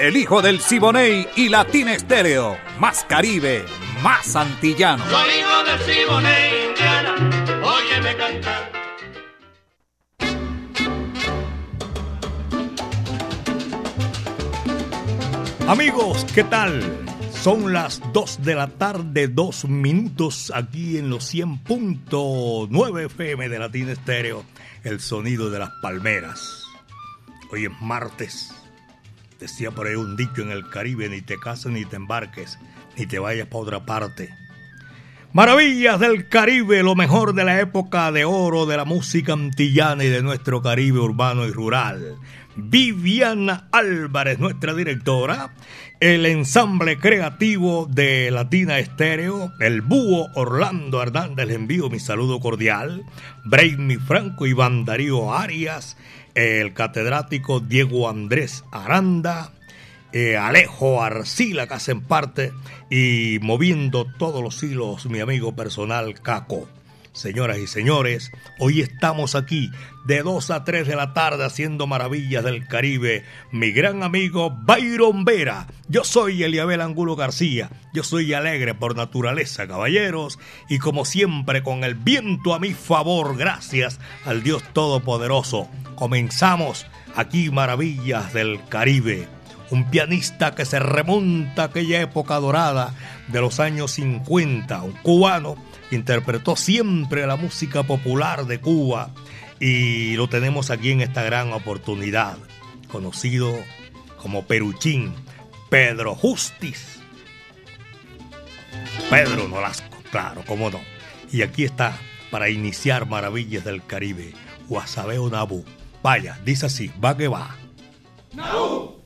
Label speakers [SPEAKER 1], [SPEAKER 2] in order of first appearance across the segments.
[SPEAKER 1] El hijo del Siboney y Latina Estéreo. Más Caribe, más antillano.
[SPEAKER 2] Soy hijo del Siboney, Indiana. Óyeme cantar.
[SPEAKER 3] Amigos, ¿qué tal? Son las 2 de la tarde, 2 minutos aquí en los 100.9 FM de Latina Estéreo, el sonido de las palmeras. Hoy es martes Decía por ahí un dicho en el Caribe, ni te cases ni te embarques, ni te vayas para otra parte. Maravillas del Caribe, lo mejor de la época de oro de la música antillana y de nuestro Caribe urbano y rural. Viviana Álvarez, nuestra directora, el ensamble creativo de Latina Estéreo, el búho Orlando Hernández, le envío mi saludo cordial, Brainy Franco, y Darío Arias, el catedrático Diego Andrés Aranda, eh, Alejo Arcila, que hacen parte, y moviendo todos los hilos, mi amigo personal Caco. Señoras y señores, hoy estamos aquí de 2 a 3 de la tarde haciendo maravillas del Caribe. Mi gran amigo Byron Vera. Yo soy Eliabel Angulo García. Yo soy alegre por naturaleza, caballeros. Y como siempre, con el viento a mi favor, gracias al Dios Todopoderoso. Comenzamos aquí Maravillas del Caribe. Un pianista que se remonta a aquella época dorada de los años 50, un cubano interpretó siempre la música popular de Cuba y lo tenemos aquí en esta gran oportunidad, conocido como Peruchín, Pedro Justis. Pedro Nolasco, claro, cómo no. Y aquí está para iniciar Maravillas del Caribe, Guasabeo Nabu. Vaya, dice así, va que va. Nabu.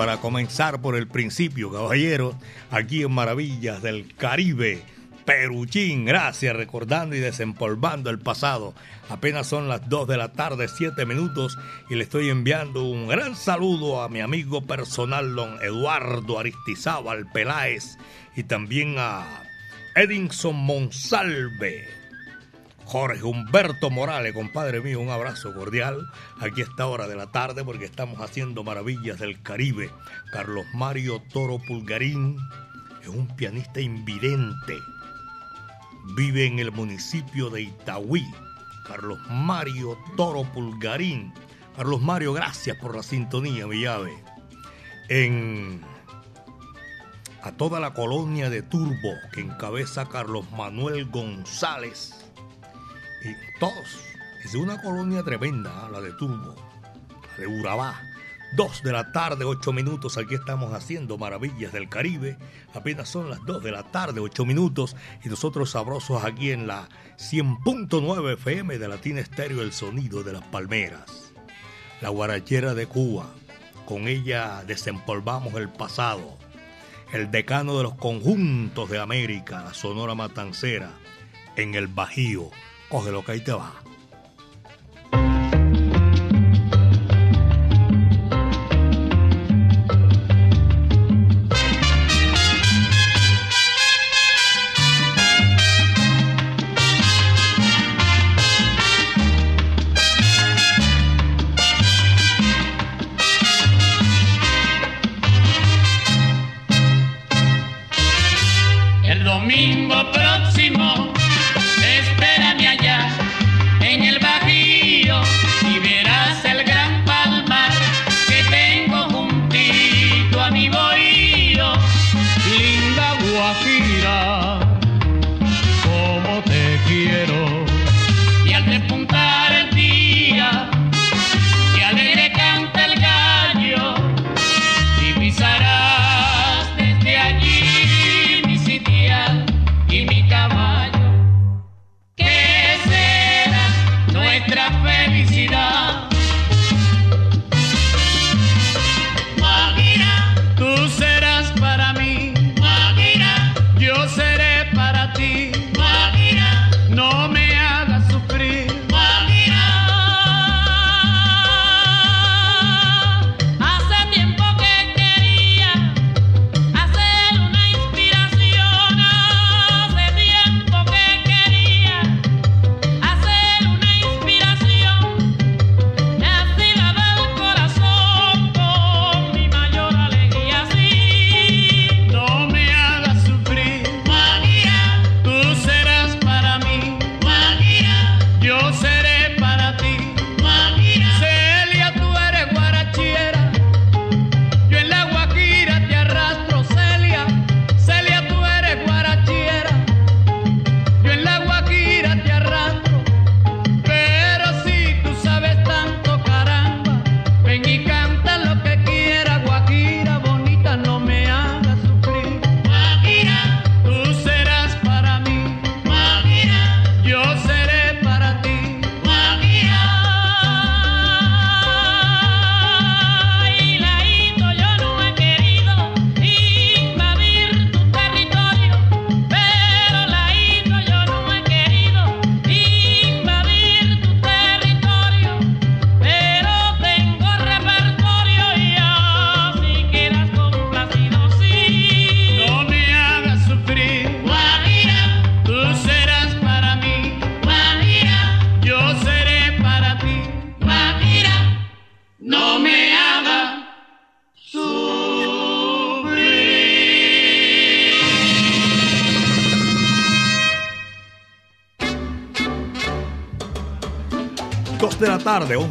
[SPEAKER 2] Para comenzar por el principio, caballero, aquí en Maravillas del Caribe. Peruchín, gracias, recordando y desempolvando el pasado. Apenas son las 2 de la tarde, 7 minutos, y le estoy enviando un gran saludo a mi amigo personal, don Eduardo Aristizábal Peláez, y también a Edinson Monsalve. Jorge Humberto Morales, compadre mío, un abrazo cordial aquí a esta hora de la tarde porque estamos haciendo maravillas del Caribe. Carlos Mario Toro Pulgarín es un pianista invidente vive en el municipio de Itaúí. Carlos Mario Toro Pulgarín. Carlos Mario, gracias por la sintonía, mi llave. En a toda la colonia de Turbo que encabeza Carlos Manuel González. Y todos. Es una colonia tremenda, la de Turbo, la de Urabá. Dos de la tarde, ocho minutos. Aquí estamos haciendo maravillas del Caribe. Apenas son las dos de la tarde, ocho minutos. Y nosotros sabrosos aquí en la 100.9 FM de Latina Estéreo, el sonido de las palmeras. La guarachera de Cuba. Con ella desempolvamos el pasado. El decano de los conjuntos de América, la Sonora Matancera, en el Bajío. Coge lo que ahí te va. tarde,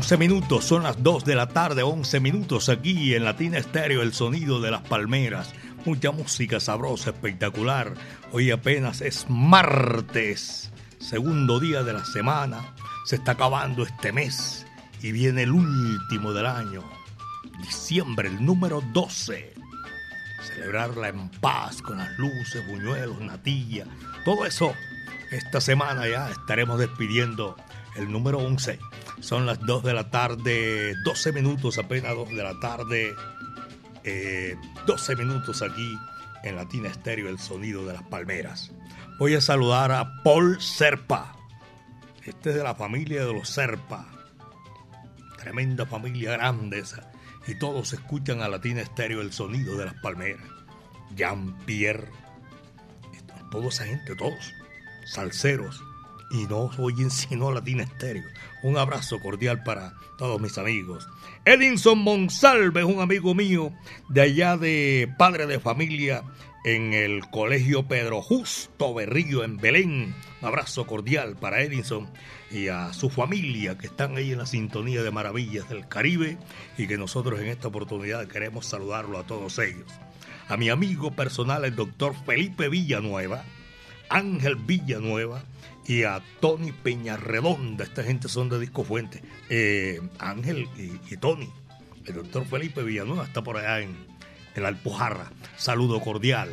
[SPEAKER 2] 11 minutos. Son las 2 de la tarde, 11 minutos aquí en Latina Estéreo, el sonido de las palmeras. Mucha música sabrosa, espectacular. Hoy apenas es martes, segundo día de la semana. Se está acabando este mes y viene el último del año, diciembre, el número 12. Celebrarla en paz con las luces, buñuelos, natilla, todo eso. Esta semana ya estaremos despidiendo el número 11
[SPEAKER 3] Son las 2 de la tarde, 12 minutos, apenas 2 de la tarde, eh, 12 minutos aquí en Latina Estéreo, el sonido de las palmeras. Voy a saludar a Paul Serpa. Este es de la familia de los Serpa. Tremenda familia grande esa. Y todos escuchan a Latina Estéreo el sonido de las palmeras. Jean-Pierre. Toda esa gente, todos. Salseros. Y no oyen sino Latina Estéreo. Un abrazo cordial para todos mis amigos. Edinson Monsalve es un amigo mío de allá de padre de familia en el Colegio Pedro Justo Berrillo en Belén. Un abrazo cordial para Edinson y a su familia que están ahí en la sintonía de Maravillas del Caribe y que nosotros en esta oportunidad queremos saludarlo a todos ellos. A mi amigo personal, el doctor Felipe Villanueva, Ángel Villanueva, y a Tony Peñarredonda. Esta gente son de Disco Fuente. Eh, Ángel y, Tony. El doctor Felipe Villanueva está por allá en, en la Alpujarra. Saludo cordial.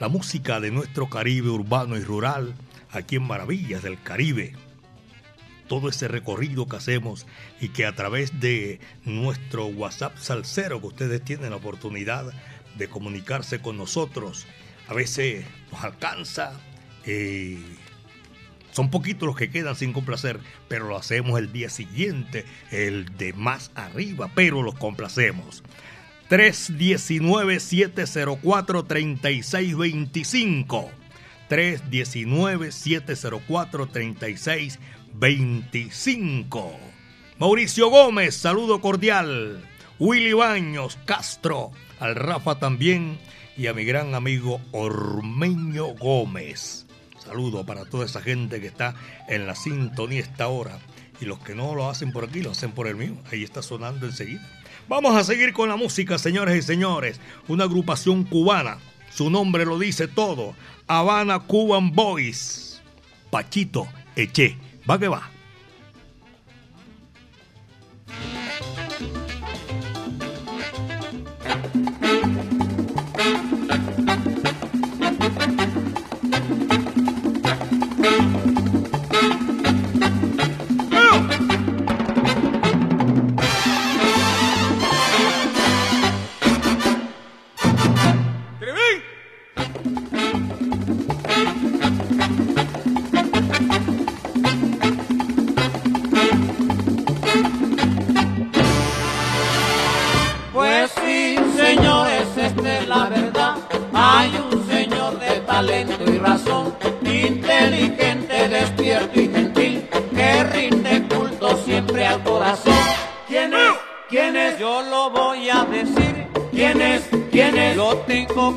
[SPEAKER 3] La música de nuestro Caribe urbano y rural, aquí en Maravillas del Caribe. Todo ese recorrido que hacemos y que a través de nuestro WhatsApp salsero que ustedes tienen la oportunidad de comunicarse con nosotros, a veces nos alcanza. Son poquitos los que quedan sin complacer, pero lo hacemos el día siguiente, el de más arriba, pero los complacemos. 319-704-3625. 319-704-3625. Mauricio Gómez, saludo cordial. Willy Baños, Castro, al Rafa también y a mi gran amigo Ormeño Gómez. Saludo para toda esa gente que está en la sintonía esta hora. Y los que no lo hacen por aquí, lo hacen por el mío. Ahí está sonando enseguida. Vamos a seguir con la música, señores y señores. Una agrupación cubana. Su nombre lo dice todo. Habana Cuban Boys. Pachito Eche. Va que va.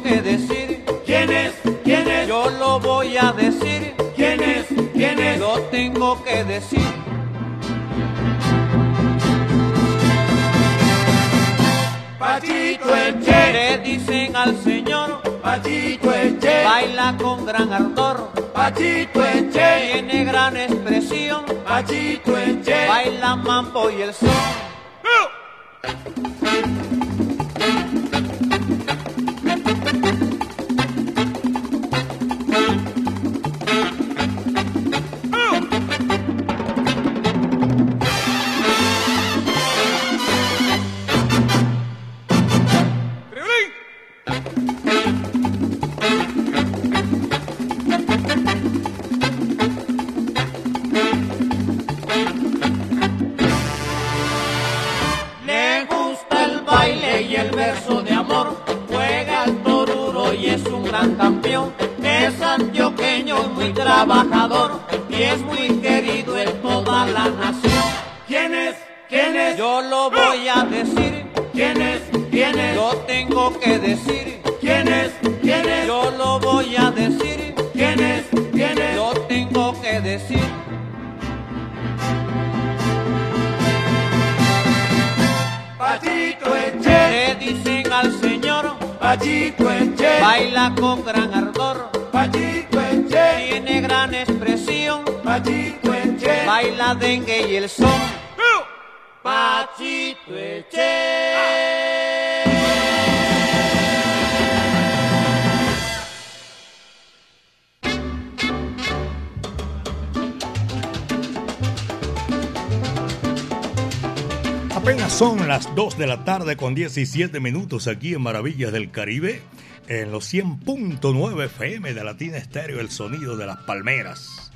[SPEAKER 4] Que decir. ¿Quién es? ¿Quién es? Yo lo voy a decir. ¿Quién es? ¿Quién es? Lo tengo que decir. Pachito Eche, le dicen al señor, Pachito Eche, baila con gran ardor, Pachito señor, Pachito Eche, baila con gran ardor, Pachito Eche, tiene gran expresión, Pachito Eche, baila dengue y el son, Pachito Eche.
[SPEAKER 3] Apenas son las 2 de la tarde con 17 minutos aquí en Maravillas del Caribe, en los 100.9 FM de Latina Estéreo, el sonido de las palmeras.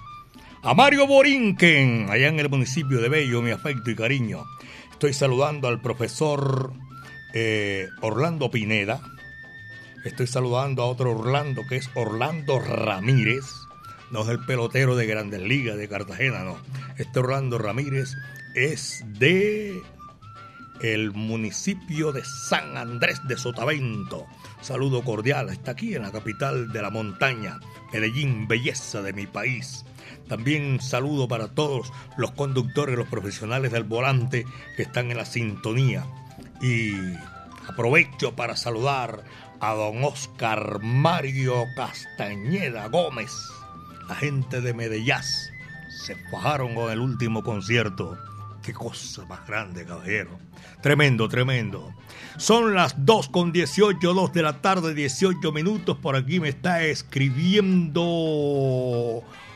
[SPEAKER 3] A Mario Borinquen, allá en el municipio de Bello, mi afecto y cariño. Estoy saludando al profesor eh, Orlando Pineda. Estoy saludando a otro Orlando que es Orlando Ramírez. No es el pelotero de Grandes Ligas de Cartagena, no. Este Orlando Ramírez es de el municipio de San Andrés de Sotavento. Saludo cordial, está aquí en la capital de la montaña, Medellín, belleza de mi país. También saludo para todos los conductores, los profesionales del volante que están en la sintonía. Y aprovecho para saludar a don Oscar Mario Castañeda Gómez, la gente de Medellín. Se fajaron con el último concierto. Qué cosa más grande, caballero. Tremendo, tremendo. Son las 2 con 18, 2 de la tarde, 18 minutos. Por aquí me está escribiendo.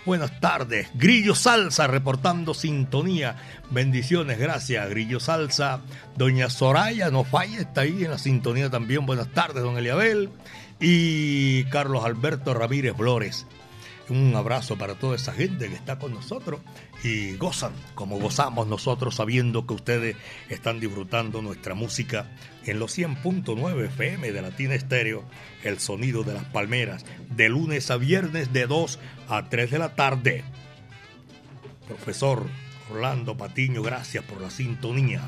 [SPEAKER 3] Buenas tardes. Grillo Salsa reportando sintonía. Bendiciones, gracias. Grillo Salsa. Doña Soraya, no falla, está ahí en la sintonía también. Buenas tardes, don Eliabel. Y Carlos Alberto Ramírez Flores. Un abrazo para toda esa gente que está con nosotros y gozan como gozamos nosotros sabiendo que ustedes están disfrutando nuestra música en los 100.9 FM de Latina Estéreo, el sonido de las palmeras, de lunes a viernes de 2 a 3 de la tarde. Profesor Orlando Patiño, gracias por la sintonía.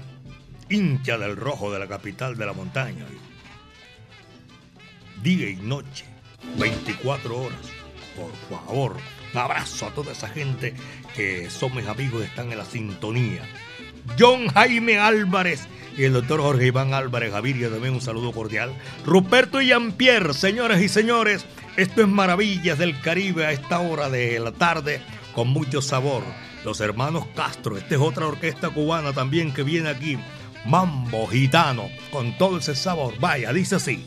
[SPEAKER 3] Hincha del rojo de la capital de la montaña. Día y noche, 24 horas por favor. Un abrazo a toda esa gente que son mis amigos y están en la sintonía. John Jaime Álvarez y el doctor Jorge Iván Álvarez Gaviria también un saludo cordial. Ruperto y Jean-Pierre, señoras y señores, esto es Maravillas del Caribe a esta hora de la tarde con mucho sabor. Los hermanos Castro, esta es otra orquesta cubana también que viene aquí. Mambo gitano, con todo ese sabor. Vaya, dice así.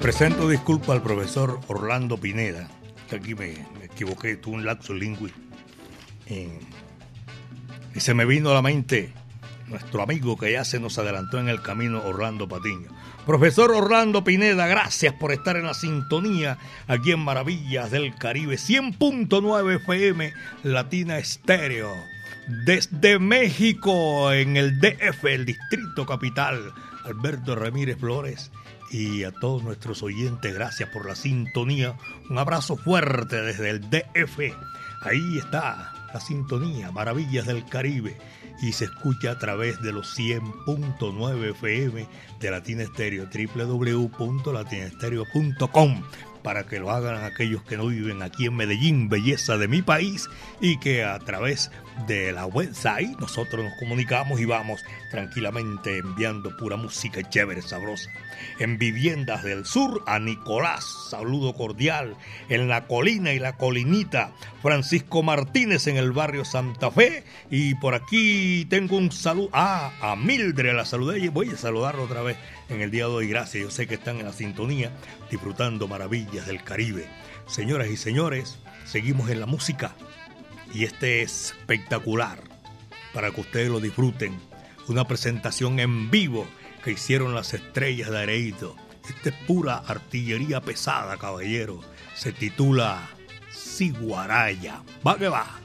[SPEAKER 3] Presento disculpas al profesor Orlando Pineda, aquí me, equivoqué, tuve un lapso lingüe. y se me vino a la mente nuestro amigo que ya se nos adelantó en el camino, Orlando Patiño. Profesor Orlando Pineda, gracias por estar en la sintonía aquí en Maravillas del Caribe, 100.9 FM, Latina Estéreo. Desde México, en el DF, el Distrito Capital, Alberto Ramírez Flores y a todos nuestros oyentes, gracias por la sintonía. Un abrazo fuerte desde el DF. Ahí está la sintonía, Maravillas del Caribe. Y se escucha a través de los 100.9 FM de Latina Estéreo, www.latinaestereo.com para que lo hagan aquellos que no viven aquí en Medellín, belleza de mi país, y que a través de la website nosotros nos comunicamos y vamos tranquilamente enviando pura música chévere, sabrosa. En Viviendas del Sur, a Nicolás, saludo cordial. En La Colina y La Colinita, Francisco Martínez en el barrio Santa Fe. Y por aquí tengo un saludo. Ah, a Mildred, la saludé y voy a saludarlo otra vez en el día de hoy. Gracias, yo sé que están en la sintonía disfrutando maravillas del Caribe. Señoras y señores, seguimos en la música y este es espectacular para que ustedes lo disfruten. Una presentación en vivo que hicieron las estrellas de Areito. Esta es pura artillería pesada, caballero. Se titula Siguaraya. Va que va.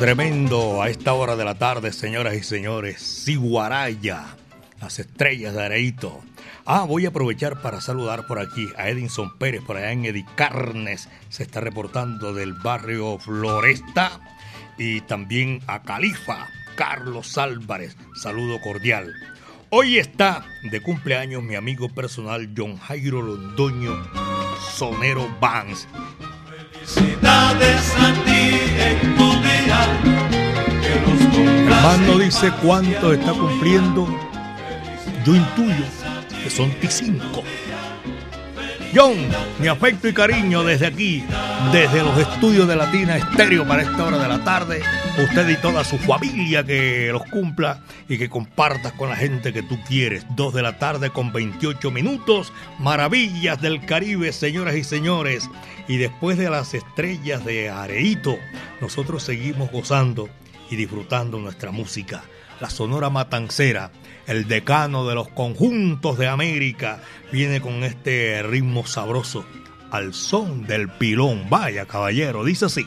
[SPEAKER 2] Tremendo a esta hora de la tarde, señoras y señores. Siguaraya, las estrellas de Areito. Ah, voy a aprovechar para saludar por aquí a Edinson Pérez, por allá en Edicarnes. Se está reportando del barrio Floresta. Y también a Califa, Carlos Álvarez. Saludo cordial. Hoy está de cumpleaños mi amigo personal John Jairo Londoño, Sonero Banks.
[SPEAKER 3] Felicidades a ti cumplas
[SPEAKER 2] Hermano dice cuánto está cumpliendo. Yo intuyo que son 5. John, mi afecto y cariño desde aquí, desde los estudios de Latina Estéreo para esta hora de la tarde. Usted y toda su familia que los cumpla y que compartas con la gente que tú quieres. 2 de la tarde con 28 minutos. Maravillas del Caribe, señoras y señores. Y después de las estrellas de Areito, nosotros seguimos gozando y disfrutando nuestra música. La Sonora Matancera, el decano de los conjuntos de América, viene con este ritmo sabroso al son del pilón. Vaya, caballero, dice así.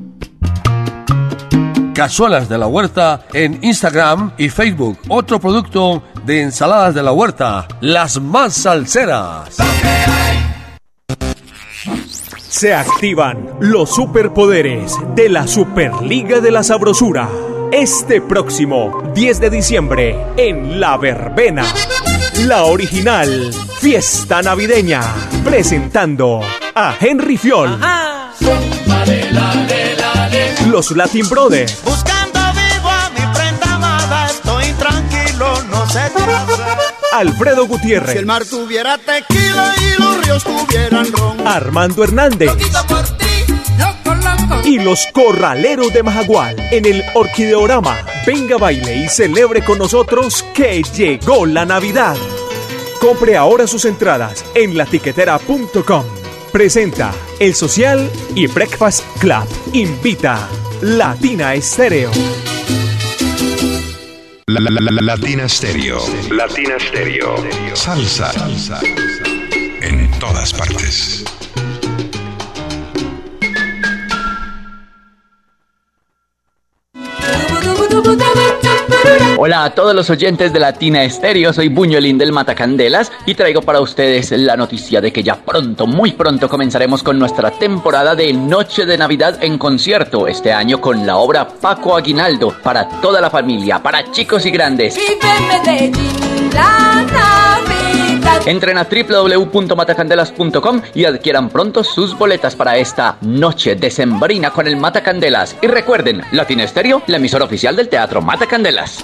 [SPEAKER 5] Cazuelas de la Huerta en Instagram y Facebook. Otro producto de ensaladas de la huerta, las más salseras.
[SPEAKER 6] Se activan los superpoderes de la Superliga de la Sabrosura. Este próximo 10 de diciembre en La Verbena. La original Fiesta Navideña. Presentando a Henry Fiol. Los Latin Brothers.
[SPEAKER 4] Buscando vivo a mi prenda amada, estoy tranquilo, no sé qué hacer.
[SPEAKER 6] Alfredo Gutiérrez.
[SPEAKER 4] Si el mar tuviera tequila y los ríos tuvieran ron.
[SPEAKER 6] Armando Hernández.
[SPEAKER 4] Por ti,
[SPEAKER 6] y los corraleros de Majagual en el Orquideorama. Venga, baile y celebre con nosotros que llegó la Navidad. Compre ahora sus entradas en latiquetera.com. Presenta El Social y Breakfast Club. Invita Latina Estéreo.
[SPEAKER 7] La, la, la, la- Latina Stereo. Latina Stereo. Salsa. Salsa. En todas partes.
[SPEAKER 8] Hola a todos los oyentes de Latina Estéreo, soy Buñuelín del Matacandelas y traigo para ustedes la noticia de que ya pronto, muy pronto comenzaremos con nuestra temporada de Noche de Navidad en concierto, este año con la obra Paco Aguinaldo, para toda la familia, para chicos y grandes. Entren a www.matacandelas.com y adquieran pronto sus boletas para esta noche decembrina con el Matacandelas. Y recuerden, Latina Estéreo, la emisora oficial del Teatro Matacandelas.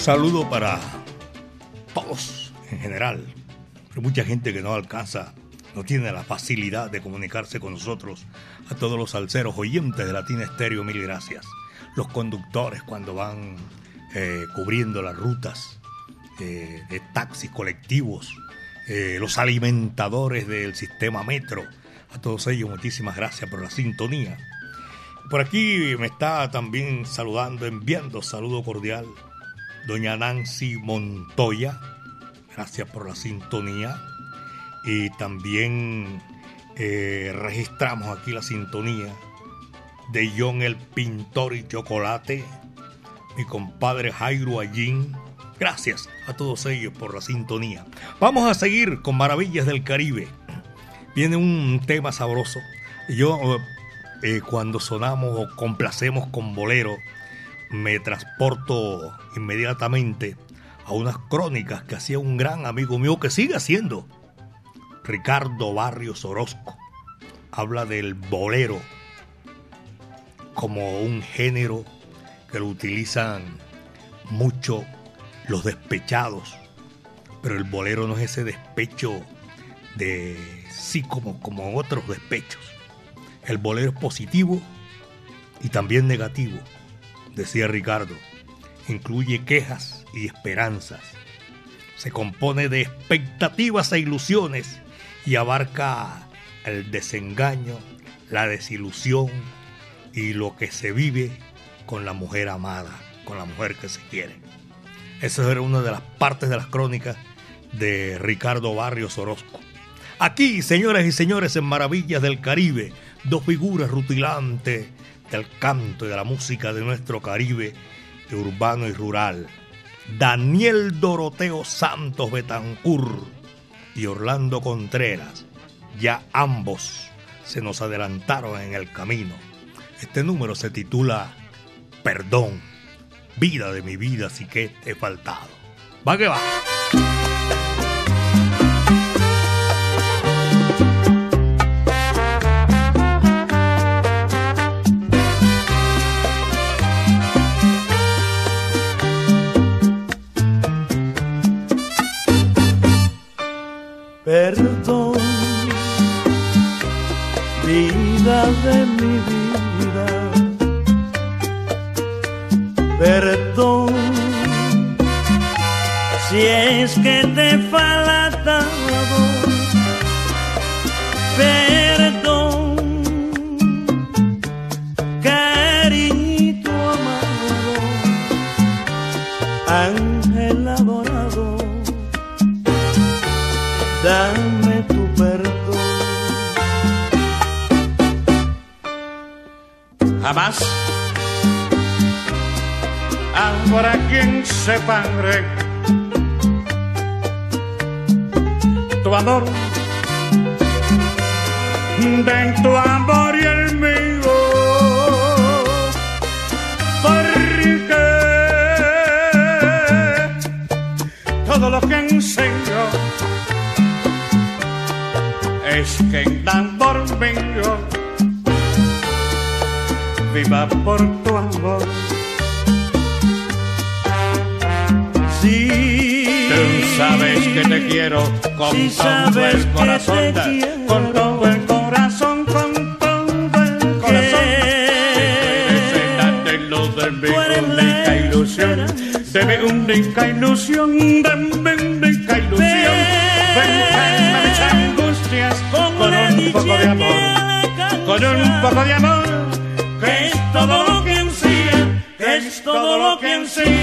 [SPEAKER 3] Saludo para todos en general. Hay mucha gente que no alcanza, no tiene la facilidad de comunicarse con nosotros. A todos los salseros oyentes de Latina Estéreo, mil gracias. Los conductores cuando van eh, cubriendo las rutas eh, de taxis colectivos, eh, los alimentadores del sistema metro. A todos ellos, muchísimas gracias por la sintonía. Por aquí me está también saludando, enviando saludo cordial doña Nancy Montoya. Gracias por la sintonía. Y también eh, registramos aquí la sintonía de John el Pintor y Chocolate, mi compadre Jairo Allín. Gracias a todos ellos por la sintonía. Vamos a seguir con Maravillas del Caribe. Viene un tema sabroso. Yo, eh, cuando sonamos o complacemos con bolero, me transporto inmediatamente a unas crónicas que hacía un gran amigo mío que sigue haciendo, Ricardo Barrios Orozco. Habla del bolero como un género que lo utilizan mucho los despechados, pero el bolero no es ese despecho de sí como, como otros despechos. El bolero es positivo y también negativo decía Ricardo, incluye quejas y esperanzas. Se compone de expectativas e ilusiones y abarca el desengaño, la desilusión y lo que se vive con la mujer amada, con la mujer que se quiere. Esa era una de las partes de las crónicas de Ricardo Barrios Orozco. Aquí, señoras y señores, en Maravillas del Caribe, dos figuras rutilantes del canto y de la música de nuestro Caribe, urbano y rural. Daniel Doroteo Santos Betancur y Orlando Contreras, ya ambos se nos adelantaron en el camino. Este número se titula Perdón, vida de mi vida, sí que he faltado. Va que va.
[SPEAKER 4] Perdón, vida de mi vida. Perdón, si es que te falta Perdón, cariñito amado,
[SPEAKER 9] Habrá quien separe tu amor de tu amor y el mío. Porque todo lo que enseño es que en amor mío viva por tu amor. Sabes que te quiero con todo el
[SPEAKER 4] que
[SPEAKER 9] corazón,
[SPEAKER 4] te
[SPEAKER 9] da-
[SPEAKER 4] quiero.
[SPEAKER 9] con todo el corazón, con todo el corazón. Darte luz de mi única ilusión, de mi única ilusión, de mi única ilusión. Ven, calma mis angustias con un poco de amor, con un poco de amor, que es todo lo que ansía, que es todo lo que ansía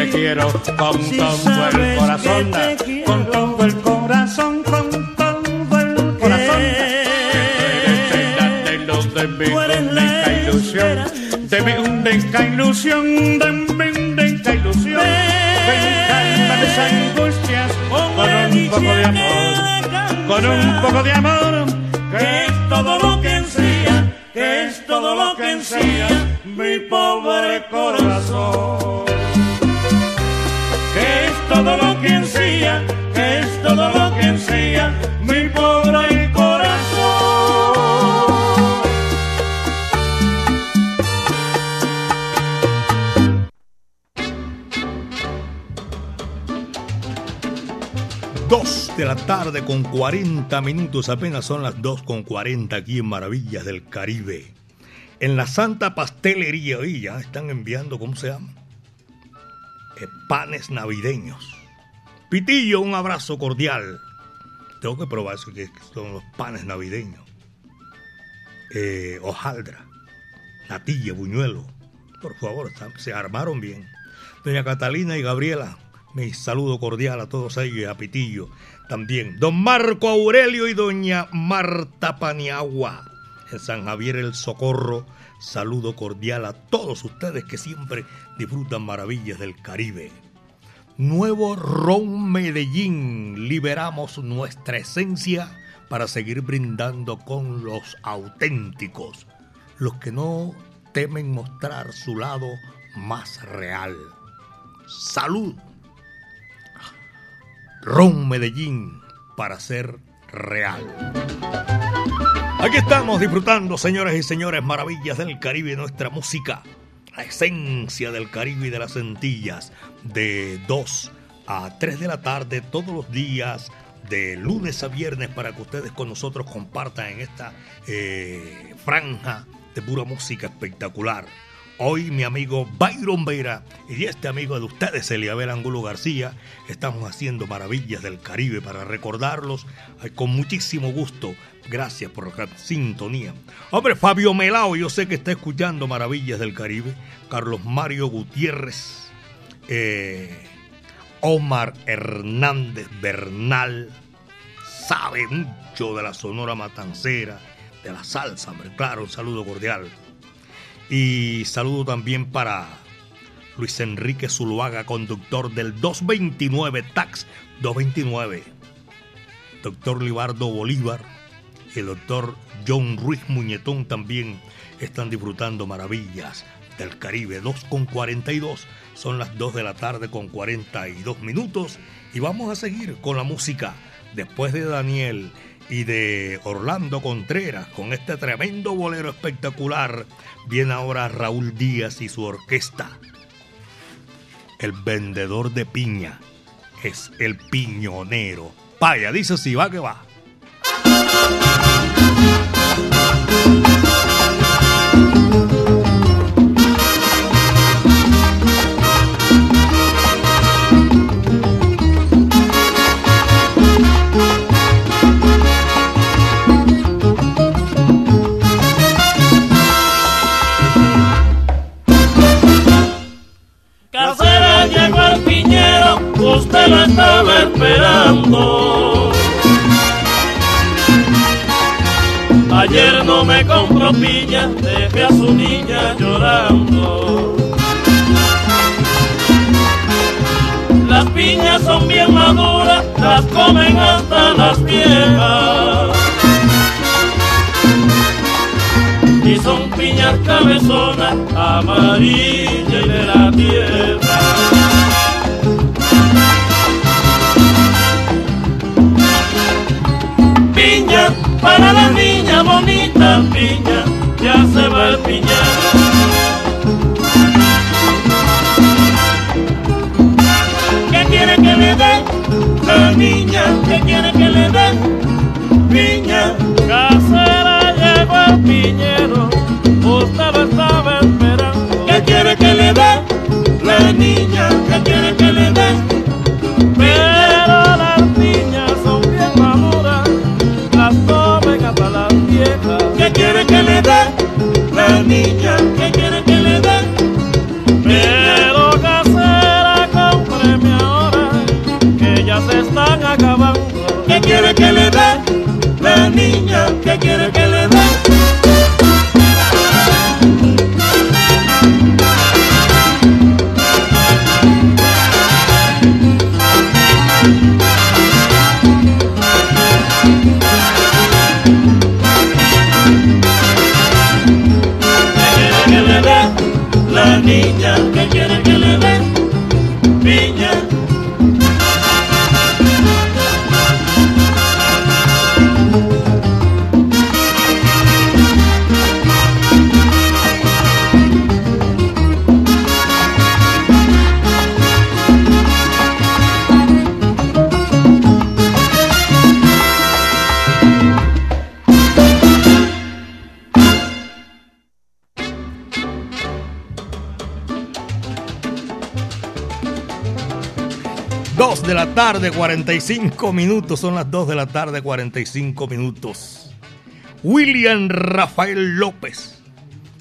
[SPEAKER 9] te quiero con todo el corazón,
[SPEAKER 4] que
[SPEAKER 9] con todo el corazón, con todo el corazón. Eres darte luz de mi
[SPEAKER 4] Tú eres
[SPEAKER 9] única ilusión, de mi única ilusión, de mi única ilusión. Calma mis angustias con un poco de amor, con un poco de amor, que es todo lo que ansía, que es todo lo que ansía. mi pobre corazón. Todo lo que ansía, que es todo lo que ansía mi pobre corazón.
[SPEAKER 3] Dos de la tarde con 40 minutos, apenas son las 2 con 40 aquí en Maravillas del Caribe. En la Santa Pastelería, hoy ya están enviando, ¿cómo se llama? Panes navideños. Pitillo, un abrazo cordial. Tengo que probar eso, que son los panes navideños. Eh, hojaldra, natilla, buñuelo. Por favor, se armaron bien. Doña Catalina y Gabriela, mi saludo cordial a todos ellos y a Pitillo también. Don Marco Aurelio y doña Marta Paniagua en San Javier el Socorro. Saludo cordial a todos ustedes que siempre disfrutan maravillas del Caribe. Nuevo Ron Medellín. Liberamos nuestra esencia para seguir brindando con los auténticos, los que no temen mostrar su lado más real. Salud. Ron Medellín para ser real. Aquí estamos disfrutando, señoras y señores, maravillas del Caribe, nuestra música, la esencia del Caribe y de las Antillas, de 2 a 3 de la tarde todos los días, de lunes a viernes, para que ustedes con nosotros compartan en esta eh, franja de pura música espectacular. Hoy mi amigo Byron Vera y este amigo de ustedes, Eliabel Angulo García, estamos haciendo maravillas del Caribe para recordarlos con muchísimo gusto. Gracias por la sintonía. Hombre, Fabio Melao, yo sé que está escuchando Maravillas del Caribe. Carlos Mario Gutiérrez, eh, Omar Hernández Bernal, sabe mucho de la Sonora Matancera, de la salsa, hombre, claro, un saludo cordial. Y saludo también para Luis Enrique Zuluaga, conductor del 229 Tax 229. Doctor Libardo Bolívar y el doctor John Ruiz Muñetón también están disfrutando maravillas del Caribe. 2 con 42, son las 2 de la tarde con 42 minutos y vamos a seguir con la música. Después de Daniel y de Orlando Contreras con este tremendo bolero espectacular, viene ahora Raúl Díaz y su orquesta. el vendedor de piña, es el piñonero. Vaya, dice si va que va.
[SPEAKER 10] Comen hasta las viejas. Y son piñas cabezonas, amarillas el piñero, usted lo estaba esperando. ¿Qué quiere que le dé? La niña, ¿qué quiere que le dé? Pero las niñas son bien maduras, las comen hasta las viejas. ¿Qué quiere que le dé? La niña, ¿qué quiere que le dé? Pero casera, cómpreme ahora, que ya se están acabando. ¿Qué quiere que le dé? La niña, ¿qué quiere que le dé? Niña, ¿qué quiere que le dé?
[SPEAKER 3] La tarde, 45 minutos. Son las 2 de la tarde, 45 minutos. William Rafael López.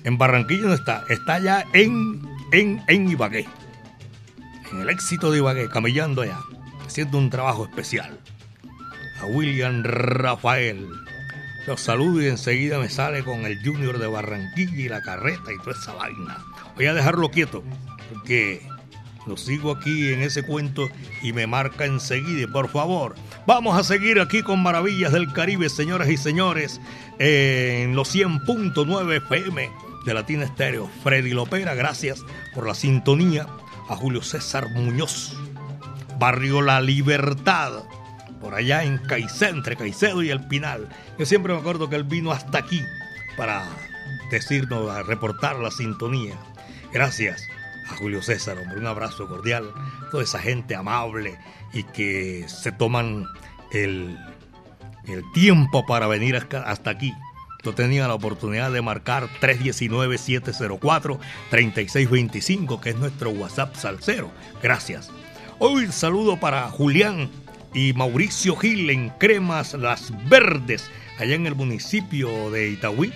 [SPEAKER 3] En Barranquilla no está. Está allá en, en, en Ibagué. En el éxito de Ibagué, camellando allá. Haciendo un trabajo especial. A William Rafael. Los saludo y enseguida me sale con el Junior de Barranquilla y la carreta y toda esa vaina. Voy a dejarlo quieto. Porque lo sigo aquí en ese cuento y me marca enseguida. Por favor, vamos a seguir aquí con Maravillas del Caribe, señoras y señores, en los 100.9 FM de Latina Estéreo. Freddy Lopera, gracias por la sintonía. A Julio César Muñoz, Barrio La Libertad, por allá en Caicedo, entre Caicedo y El Pinal. Yo siempre me acuerdo que él vino hasta aquí para decirnos, reportar la sintonía. Gracias a Julio César, hombre, un abrazo cordial. Toda esa gente amable y que se toman el, el tiempo para venir hasta aquí. Yo tenía la oportunidad de marcar 319-704-3625, que es nuestro WhatsApp salsero. Gracias. Hoy saludo para Julián y Mauricio Gil en Cremas Las Verdes, allá en el municipio de Itagüí.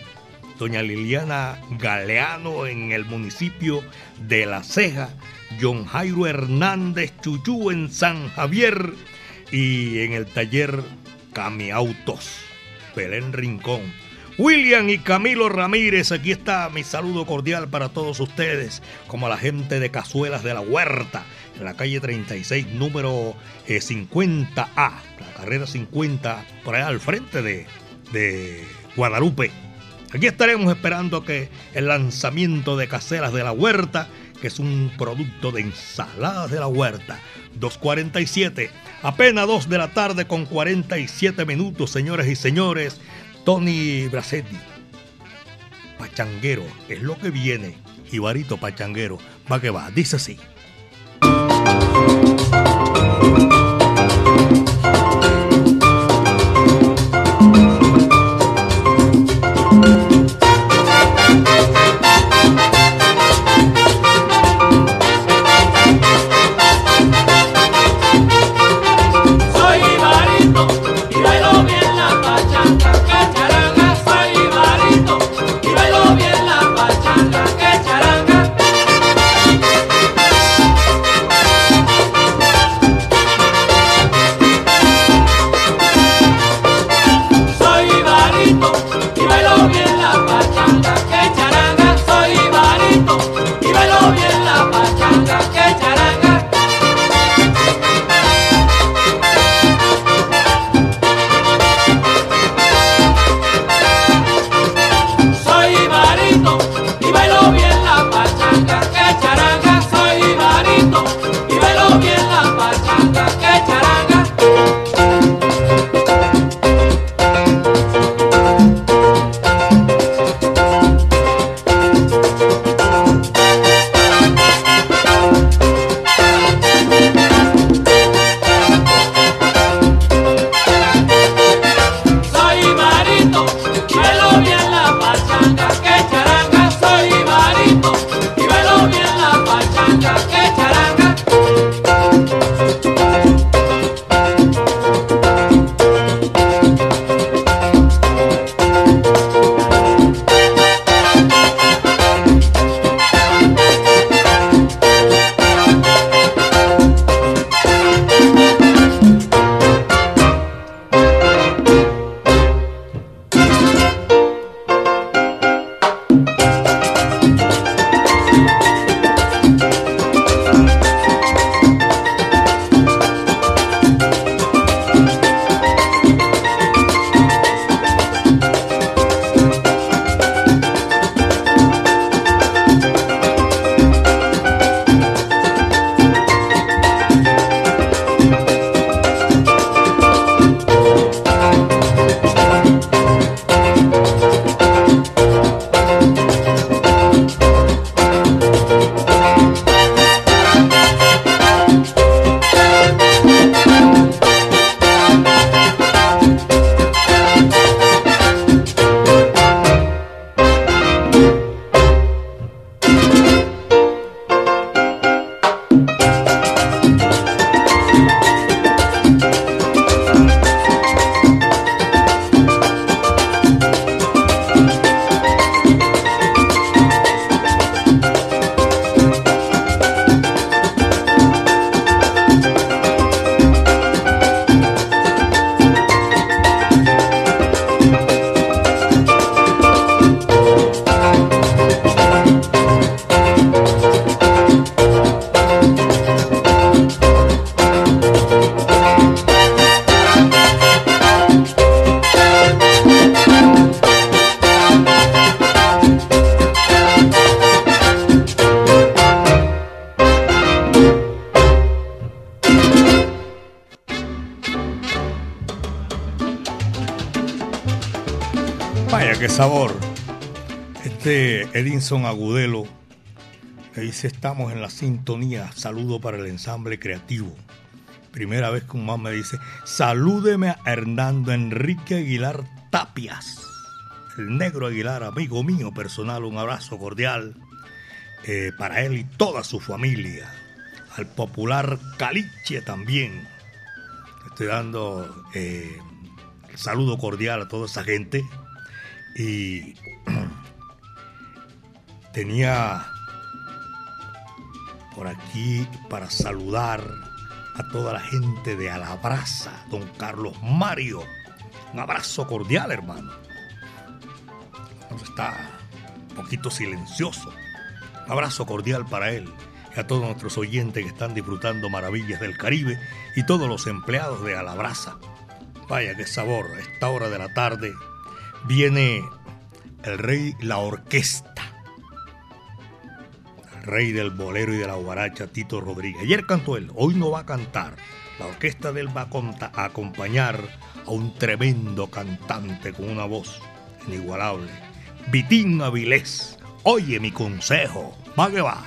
[SPEAKER 3] Doña Liliana Galeano en el municipio de La Ceja. John Jairo Hernández Chuchú en San Javier. Y en el taller Cami Autos, Belén Rincón. William y Camilo Ramírez, aquí está mi saludo cordial para todos ustedes, como a la gente de Cazuelas de la Huerta, en la calle 36, número eh, 50A, la carrera 50, por allá al frente de Guadalupe. Aquí estaremos esperando que el lanzamiento de Caseras de la Huerta, que es un producto de ensaladas de la huerta, 247, apenas 2 de la tarde con 47 minutos, señores y señores. Tony Bracetti, Pachanguero, es lo que viene. Ibarito Pachanguero, va que va, dice así. Edinson Agudelo, que dice estamos en la sintonía, saludo para el ensamble creativo. Primera vez que un mamá me dice, salúdeme a Hernando Enrique Aguilar Tapias, el negro Aguilar, amigo mío personal, un abrazo cordial eh, para él y toda su familia. Al popular Caliche también. Estoy dando eh, saludo cordial a toda esa gente y tenía por aquí para saludar a toda la gente de Alabraza, don Carlos Mario. Un abrazo cordial, hermano. Está un poquito silencioso. Un abrazo cordial para él y a todos nuestros oyentes que están disfrutando maravillas del Caribe y todos los empleados de Alabraza. Vaya qué sabor, a esta hora de la tarde viene el rey, la orquesta rey del bolero y de la guaracha, Tito Rodríguez. Ayer cantó él, hoy no va a cantar. La orquesta de él va a, acompañar a un tremendo cantante con una voz inigualable. Vitín Avilés, oye mi consejo, va que va.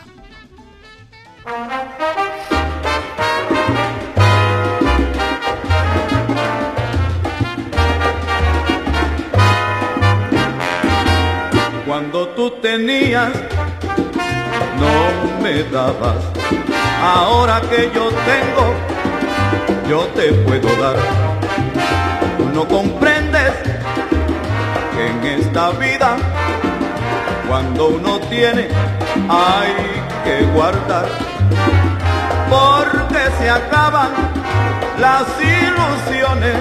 [SPEAKER 11] Cuando tú tenías no me dabas. Ahora que yo tengo, yo te puedo dar. no comprendes que en esta vida, cuando uno tiene, hay que guardar. Porque se acaban las ilusiones,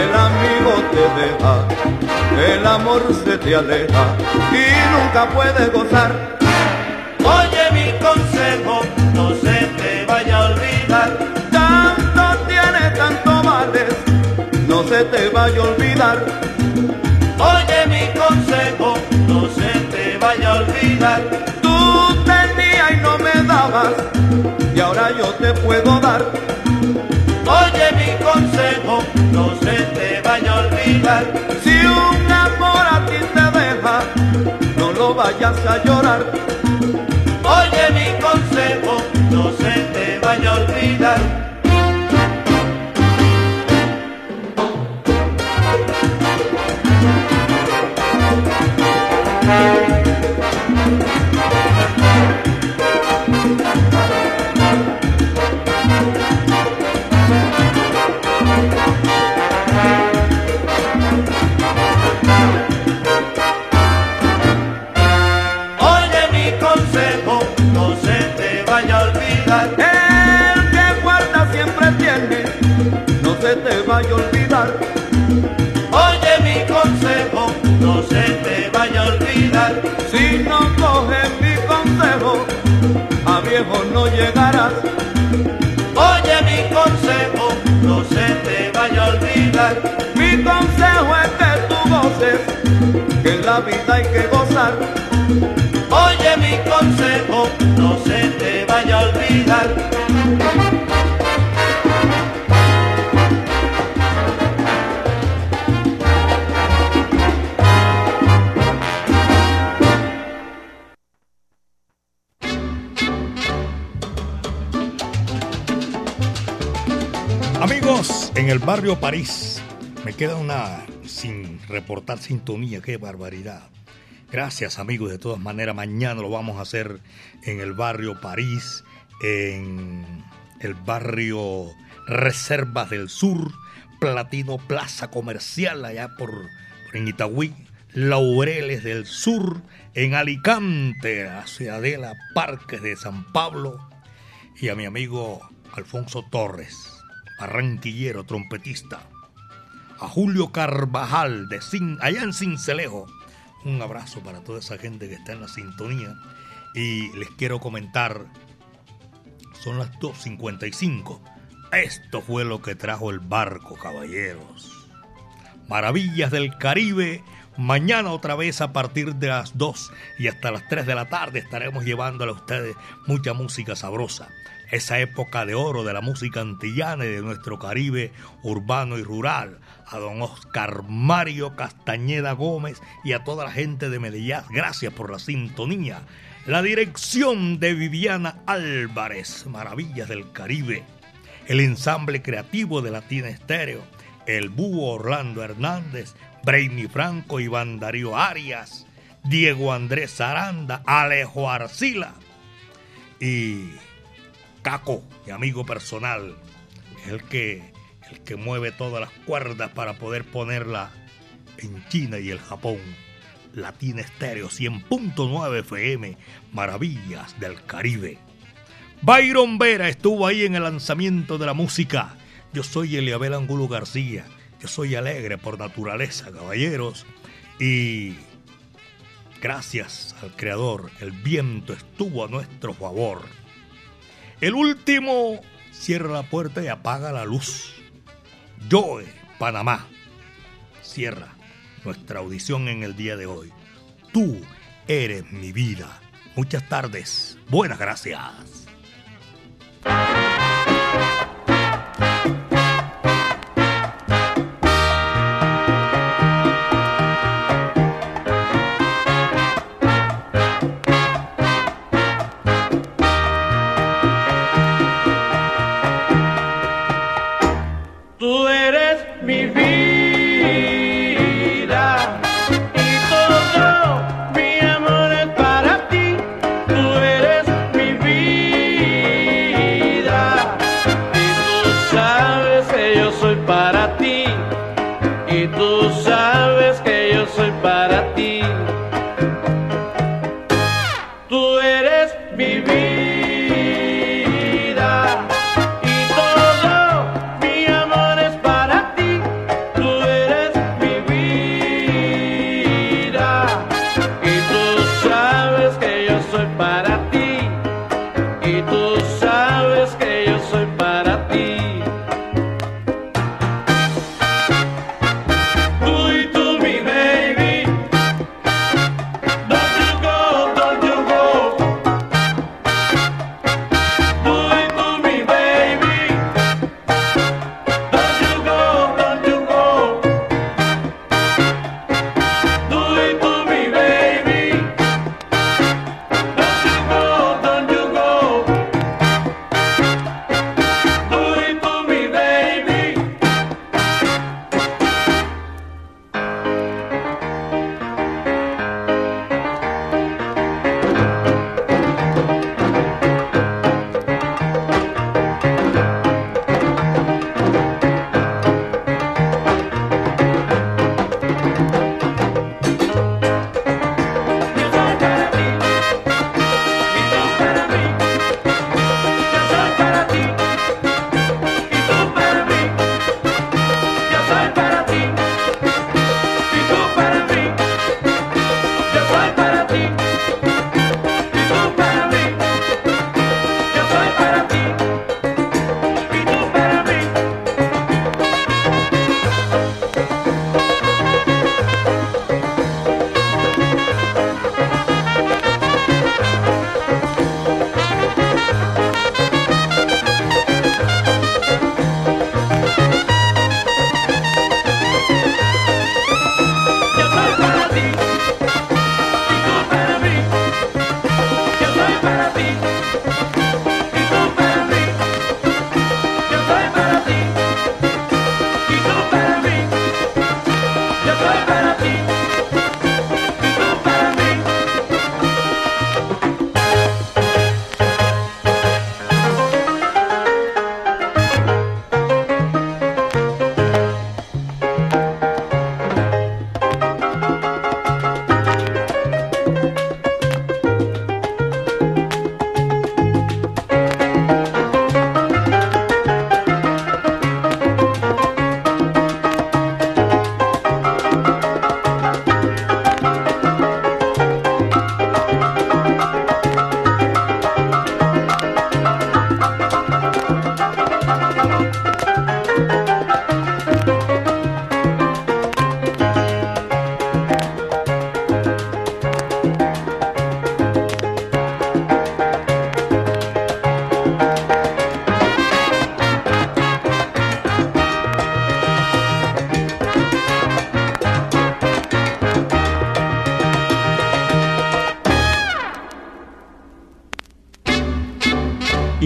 [SPEAKER 11] el amigo te deja, el amor se te aleja y nunca puedes gozar
[SPEAKER 4] consejo, no se te vaya a olvidar.
[SPEAKER 11] Tanto tiene, tanto vale, no se te vaya a olvidar.
[SPEAKER 4] Oye mi consejo, no se te vaya a olvidar.
[SPEAKER 11] Tú tenías y no me dabas, y ahora yo te puedo dar.
[SPEAKER 4] Oye mi consejo, no se te vaya a olvidar.
[SPEAKER 11] Si un amor a ti te deja, no lo vayas a llorar
[SPEAKER 4] Oye mi consejo, no se te vaya a olvidar.
[SPEAKER 11] te olvidar.
[SPEAKER 4] Oye mi consejo, no se te vaya a olvidar.
[SPEAKER 11] Si no coges mi consejo, a viejo no llegarás.
[SPEAKER 4] Oye mi consejo, no se te vaya a olvidar.
[SPEAKER 11] Mi consejo es que tú goces, que en la vida hay que gozar.
[SPEAKER 3] Barrio París. Me queda una sin reportar sintonía, qué barbaridad. Gracias amigos, de todas maneras mañana lo vamos a hacer en el barrio París, en el barrio Reservas del Sur, Platino Plaza Comercial allá por, en Itagüí, Laureles del Sur, en Alicante, a Ciudadela Parques de San Pablo y a mi amigo Alfonso Torres arranquillero, trompetista. A Julio Carvajal, de Sin, allá en Cincelejo. Un abrazo para toda esa gente que está en la sintonía. Y les quiero comentar, son las 2.55. Esto fue lo que trajo el barco, caballeros. Maravillas del Caribe. Mañana otra vez a partir de las 2 y hasta las 3 de la tarde estaremos llevándole a ustedes mucha música sabrosa esa época de oro de la música antillana y de nuestro Caribe urbano y rural, a don Oscar Mario Castañeda Gómez y a toda la gente de Medellín. Gracias por la sintonía. La dirección de Viviana Álvarez, Maravillas del Caribe. El ensamble creativo de Latina Estéreo. El búho Orlando Hernández, Brainy Franco, Iván Darío Arias, Diego Andrés Aranda, Alejo Arcila y Caco, mi amigo personal, es el que, el que mueve todas las cuerdas para poder ponerla en China y el Japón. Latina Estéreo 100.9 FM, Maravillas del Caribe. Byron Vera estuvo ahí en el lanzamiento de la música. Yo soy Eliabel Angulo García. Yo soy alegre por naturaleza, caballeros. Y gracias al Creador, el viento estuvo a nuestro favor. El último cierra la puerta y apaga la luz. Joe, Panamá, cierra nuestra audición en el día de hoy. Tú eres mi vida. Muchas tardes. Buenas gracias.